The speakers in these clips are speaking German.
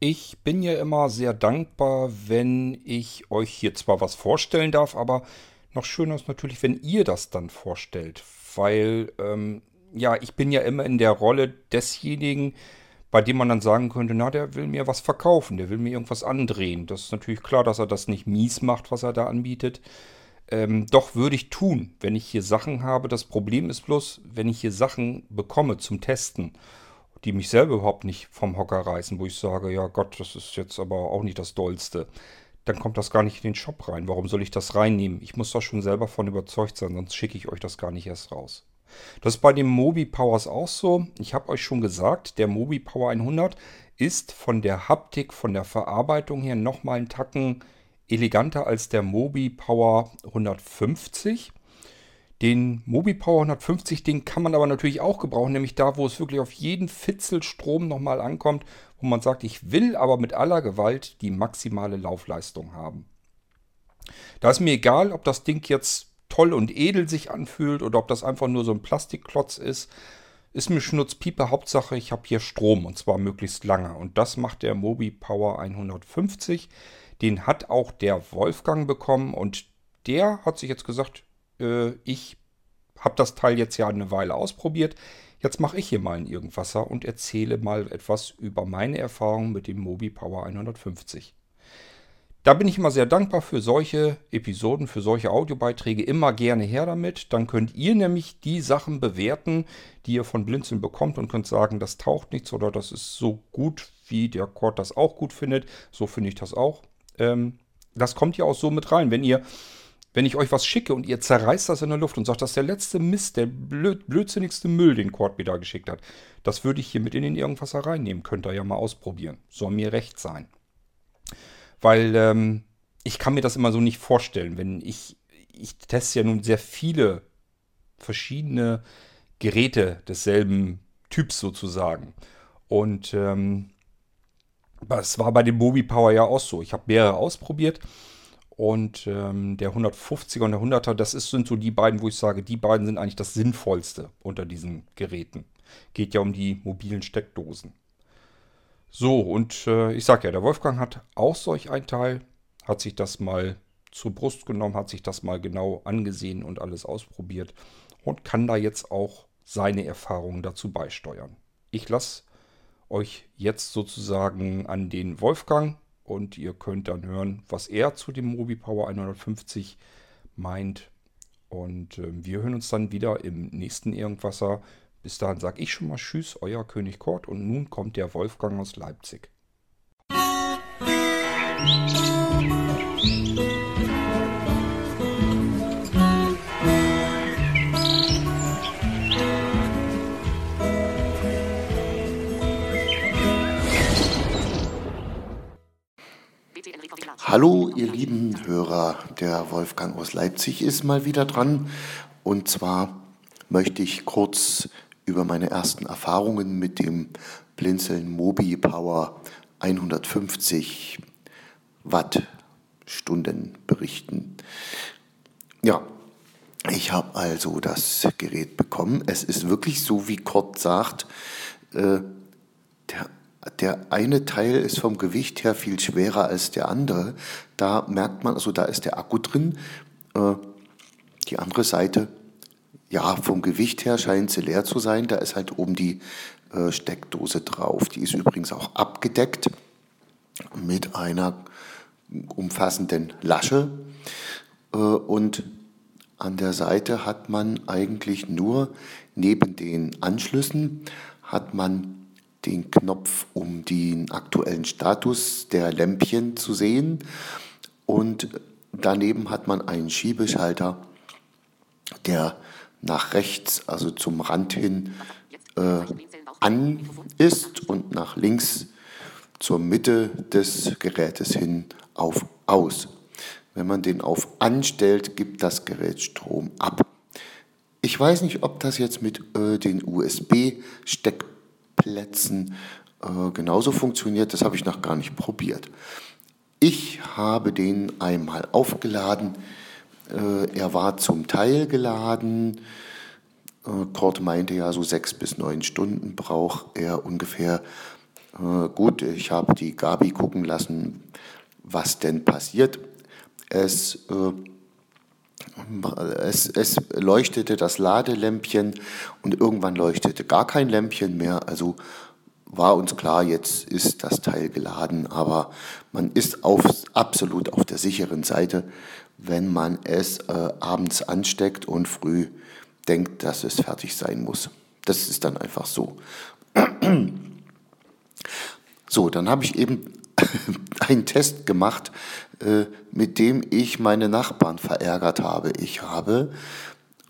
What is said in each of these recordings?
Ich bin ja immer sehr dankbar, wenn ich euch hier zwar was vorstellen darf, aber noch schöner ist natürlich, wenn ihr das dann vorstellt. Weil, ähm, ja, ich bin ja immer in der Rolle desjenigen, bei dem man dann sagen könnte, na, der will mir was verkaufen, der will mir irgendwas andrehen. Das ist natürlich klar, dass er das nicht mies macht, was er da anbietet. Ähm, doch würde ich tun, wenn ich hier Sachen habe. Das Problem ist bloß, wenn ich hier Sachen bekomme zum Testen die mich selber überhaupt nicht vom Hocker reißen, wo ich sage, ja Gott, das ist jetzt aber auch nicht das Dollste, dann kommt das gar nicht in den Shop rein. Warum soll ich das reinnehmen? Ich muss doch schon selber von überzeugt sein, sonst schicke ich euch das gar nicht erst raus. Das ist bei dem Mobi Powers auch so. Ich habe euch schon gesagt, der Mobi Power 100 ist von der Haptik, von der Verarbeitung her nochmal einen Tacken eleganter als der Mobi Power 150. Den MobiPower 150, den kann man aber natürlich auch gebrauchen, nämlich da, wo es wirklich auf jeden Fitzel Strom nochmal ankommt, wo man sagt, ich will aber mit aller Gewalt die maximale Laufleistung haben. Da ist mir egal, ob das Ding jetzt toll und edel sich anfühlt oder ob das einfach nur so ein Plastikklotz ist. Ist mir Schnutzpiepe, Hauptsache ich habe hier Strom und zwar möglichst lange. Und das macht der Mobi Power 150. Den hat auch der Wolfgang bekommen und der hat sich jetzt gesagt, äh, ich habe das Teil jetzt ja eine Weile ausprobiert. Jetzt mache ich hier mal ein Irgendwasser und erzähle mal etwas über meine Erfahrungen mit dem Mobi Power 150. Da bin ich immer sehr dankbar für solche Episoden, für solche Audiobeiträge. Immer gerne her damit. Dann könnt ihr nämlich die Sachen bewerten, die ihr von Blinzeln bekommt und könnt sagen, das taucht nichts oder das ist so gut, wie der Cord das auch gut findet. So finde ich das auch. Ähm, das kommt ja auch so mit rein. Wenn ihr wenn ich euch was schicke und ihr zerreißt das in der Luft und sagt, das ist der letzte Mist, der blöd, blödsinnigste Müll, den Cord da geschickt hat, das würde ich hier mit in den Irgendwasser reinnehmen. Könnt ihr ja mal ausprobieren. Soll mir recht sein. Weil ähm, ich kann mir das immer so nicht vorstellen, wenn ich, ich teste ja nun sehr viele verschiedene Geräte desselben Typs sozusagen. Und ähm, das war bei dem Mobi Power ja auch so. Ich habe mehrere ausprobiert und ähm, der 150er und der 100er, das ist, sind so die beiden, wo ich sage, die beiden sind eigentlich das Sinnvollste unter diesen Geräten. Geht ja um die mobilen Steckdosen. So, und äh, ich sage ja, der Wolfgang hat auch solch ein Teil, hat sich das mal zur Brust genommen, hat sich das mal genau angesehen und alles ausprobiert und kann da jetzt auch seine Erfahrungen dazu beisteuern. Ich lasse euch jetzt sozusagen an den Wolfgang und ihr könnt dann hören, was er zu dem Mobi Power 150 meint. Und äh, wir hören uns dann wieder im nächsten Irgendwasser. Bis dahin sage ich schon mal Tschüss, euer König Kort. Und nun kommt der Wolfgang aus Leipzig. Musik ihr lieben Hörer, der Wolfgang aus Leipzig ist mal wieder dran. Und zwar möchte ich kurz über meine ersten Erfahrungen mit dem Blinzeln Mobi Power 150 Wattstunden berichten. Ja, ich habe also das Gerät bekommen. Es ist wirklich so, wie Kurt sagt, äh, der der eine Teil ist vom Gewicht her viel schwerer als der andere. Da merkt man, also da ist der Akku drin. Äh, die andere Seite, ja, vom Gewicht her scheint sie leer zu sein. Da ist halt oben die äh, Steckdose drauf. Die ist übrigens auch abgedeckt mit einer umfassenden Lasche. Äh, und an der Seite hat man eigentlich nur neben den Anschlüssen hat man den Knopf, um den aktuellen Status der Lämpchen zu sehen. Und daneben hat man einen Schiebeschalter, der nach rechts, also zum Rand hin, äh, an ist und nach links zur Mitte des Gerätes hin auf aus. Wenn man den auf anstellt, gibt das Gerät Strom ab. Ich weiß nicht, ob das jetzt mit äh, den USB-Steckdosen Plätzen äh, genauso funktioniert. Das habe ich noch gar nicht probiert. Ich habe den einmal aufgeladen. Äh, er war zum Teil geladen. Äh, Kurt meinte ja, so sechs bis neun Stunden braucht er ungefähr. Äh, gut, ich habe die Gabi gucken lassen, was denn passiert. Es, äh, es, es leuchtete das Ladelämpchen und irgendwann leuchtete gar kein Lämpchen mehr. Also war uns klar, jetzt ist das Teil geladen, aber man ist auf, absolut auf der sicheren Seite, wenn man es äh, abends ansteckt und früh denkt, dass es fertig sein muss. Das ist dann einfach so. So, dann habe ich eben einen Test gemacht, äh, mit dem ich meine Nachbarn verärgert habe. Ich habe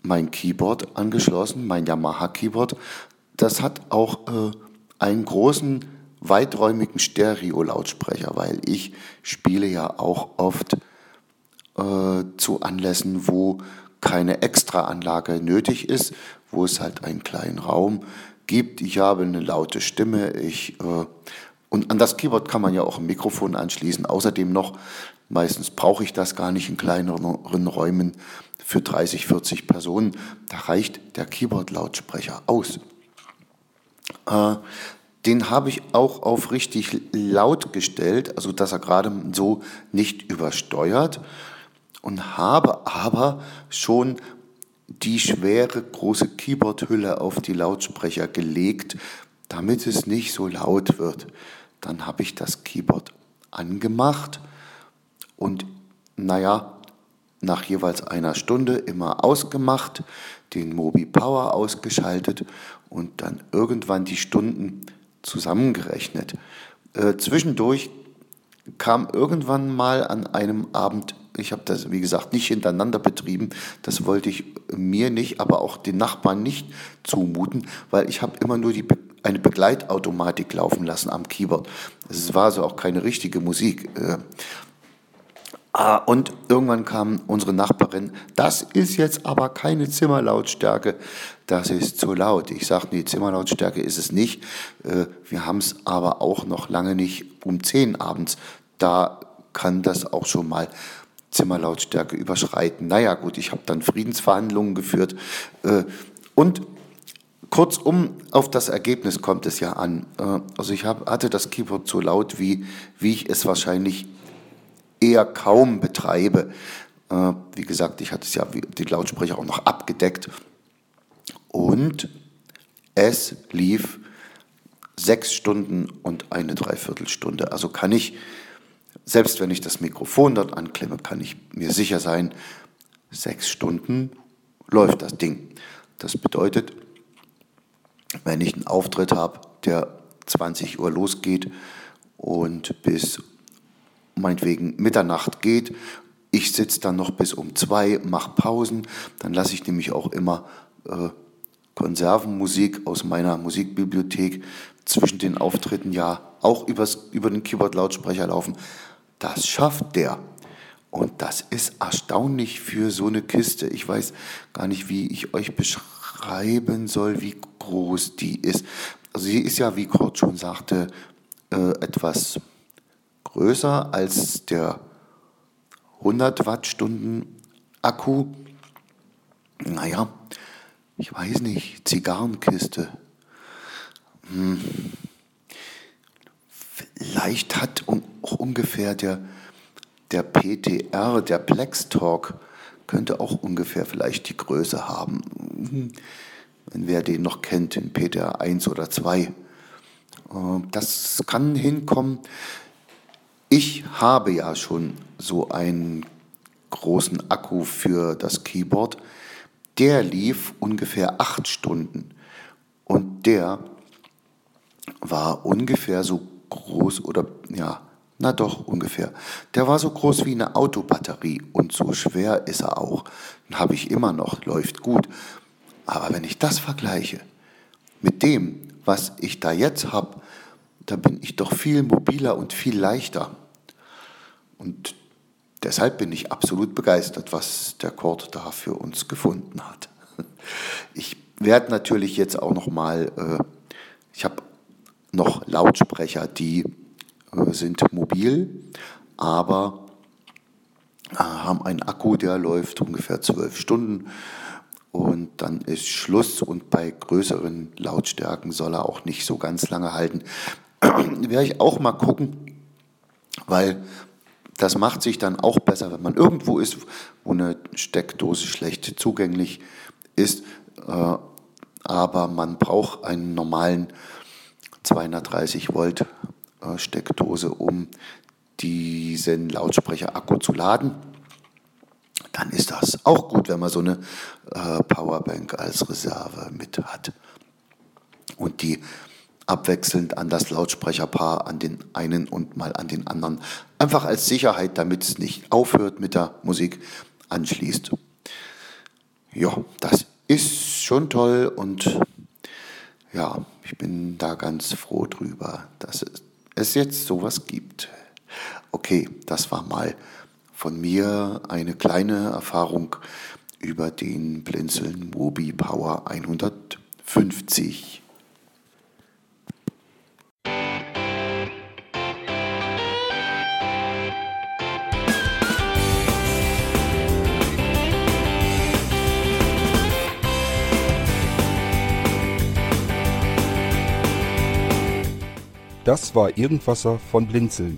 mein Keyboard angeschlossen, mein Yamaha Keyboard. Das hat auch äh, einen großen, weiträumigen Stereo-Lautsprecher, weil ich spiele ja auch oft äh, zu Anlässen, wo keine Extraanlage nötig ist, wo es halt einen kleinen Raum gibt. Ich habe eine laute Stimme. Ich, äh, und an das Keyboard kann man ja auch ein Mikrofon anschließen. Außerdem noch, meistens brauche ich das gar nicht in kleineren Räumen für 30, 40 Personen. Da reicht der Keyboard-Lautsprecher aus. Äh, den habe ich auch auf richtig laut gestellt, also dass er gerade so nicht übersteuert und habe aber schon die schwere große Keyboardhülle auf die Lautsprecher gelegt, damit es nicht so laut wird. Dann habe ich das Keyboard angemacht und naja, nach jeweils einer Stunde immer ausgemacht, den Mobi Power ausgeschaltet und dann irgendwann die Stunden zusammengerechnet. Äh, zwischendurch kam irgendwann mal an einem Abend, ich habe das wie gesagt nicht hintereinander betrieben, das wollte ich mir nicht, aber auch den Nachbarn nicht zumuten, weil ich habe immer nur die, eine Begleitautomatik laufen lassen am Keyboard. Es war so auch keine richtige Musik. Äh, Ah, und irgendwann kam unsere Nachbarin, das ist jetzt aber keine Zimmerlautstärke, das ist zu laut. Ich sage, die Zimmerlautstärke ist es nicht. Äh, wir haben es aber auch noch lange nicht um 10 abends. Da kann das auch schon mal Zimmerlautstärke überschreiten. Naja gut, ich habe dann Friedensverhandlungen geführt. Äh, und kurzum, auf das Ergebnis kommt es ja an. Äh, also ich hab, hatte das Keyboard so laut, wie, wie ich es wahrscheinlich eher kaum betreibe. Äh, wie gesagt, ich hatte es ja die Lautsprecher auch noch abgedeckt. Und es lief sechs Stunden und eine Dreiviertelstunde. Also kann ich, selbst wenn ich das Mikrofon dort anklemme, kann ich mir sicher sein, sechs Stunden läuft das Ding. Das bedeutet, wenn ich einen Auftritt habe, der 20 Uhr losgeht und bis meinetwegen Mitternacht geht. Ich sitze dann noch bis um zwei, mache Pausen. Dann lasse ich nämlich auch immer äh, Konservenmusik aus meiner Musikbibliothek zwischen den Auftritten ja auch übers, über den Keyboard-Lautsprecher laufen. Das schafft der. Und das ist erstaunlich für so eine Kiste. Ich weiß gar nicht, wie ich euch beschreiben soll, wie groß die ist. Also sie ist ja, wie Kurt schon sagte, äh, etwas größer als der 100 Wattstunden Akku. Naja, ich weiß nicht, Zigarrenkiste. Hm. Vielleicht hat auch ungefähr der, der PTR, der Plex Talk, könnte auch ungefähr vielleicht die Größe haben. Wenn wer den noch kennt, den PTR 1 oder 2. Äh, das kann hinkommen. Ich habe ja schon so einen großen Akku für das Keyboard. Der lief ungefähr acht Stunden und der war ungefähr so groß oder ja, na doch ungefähr. Der war so groß wie eine Autobatterie und so schwer ist er auch. Den habe ich immer noch, läuft gut. Aber wenn ich das vergleiche mit dem, was ich da jetzt habe, da bin ich doch viel mobiler und viel leichter. Und deshalb bin ich absolut begeistert, was der Kord da für uns gefunden hat. Ich werde natürlich jetzt auch noch mal, äh, ich habe noch Lautsprecher, die äh, sind mobil, aber äh, haben einen Akku, der läuft ungefähr zwölf Stunden und dann ist Schluss und bei größeren Lautstärken soll er auch nicht so ganz lange halten. werde ich auch mal gucken, weil das macht sich dann auch besser, wenn man irgendwo ist, wo eine Steckdose schlecht zugänglich ist. Äh, aber man braucht einen normalen 230 Volt äh, Steckdose, um diesen Lautsprecher-Akku zu laden. Dann ist das auch gut, wenn man so eine äh, Powerbank als Reserve mit hat. Und die abwechselnd an das Lautsprecherpaar, an den einen und mal an den anderen. Einfach als Sicherheit, damit es nicht aufhört mit der Musik, anschließt. Ja, das ist schon toll und ja, ich bin da ganz froh drüber, dass es jetzt sowas gibt. Okay, das war mal von mir eine kleine Erfahrung über den Blinzeln Mobi Power 150. Das war Irgendwasser von Blinzeln.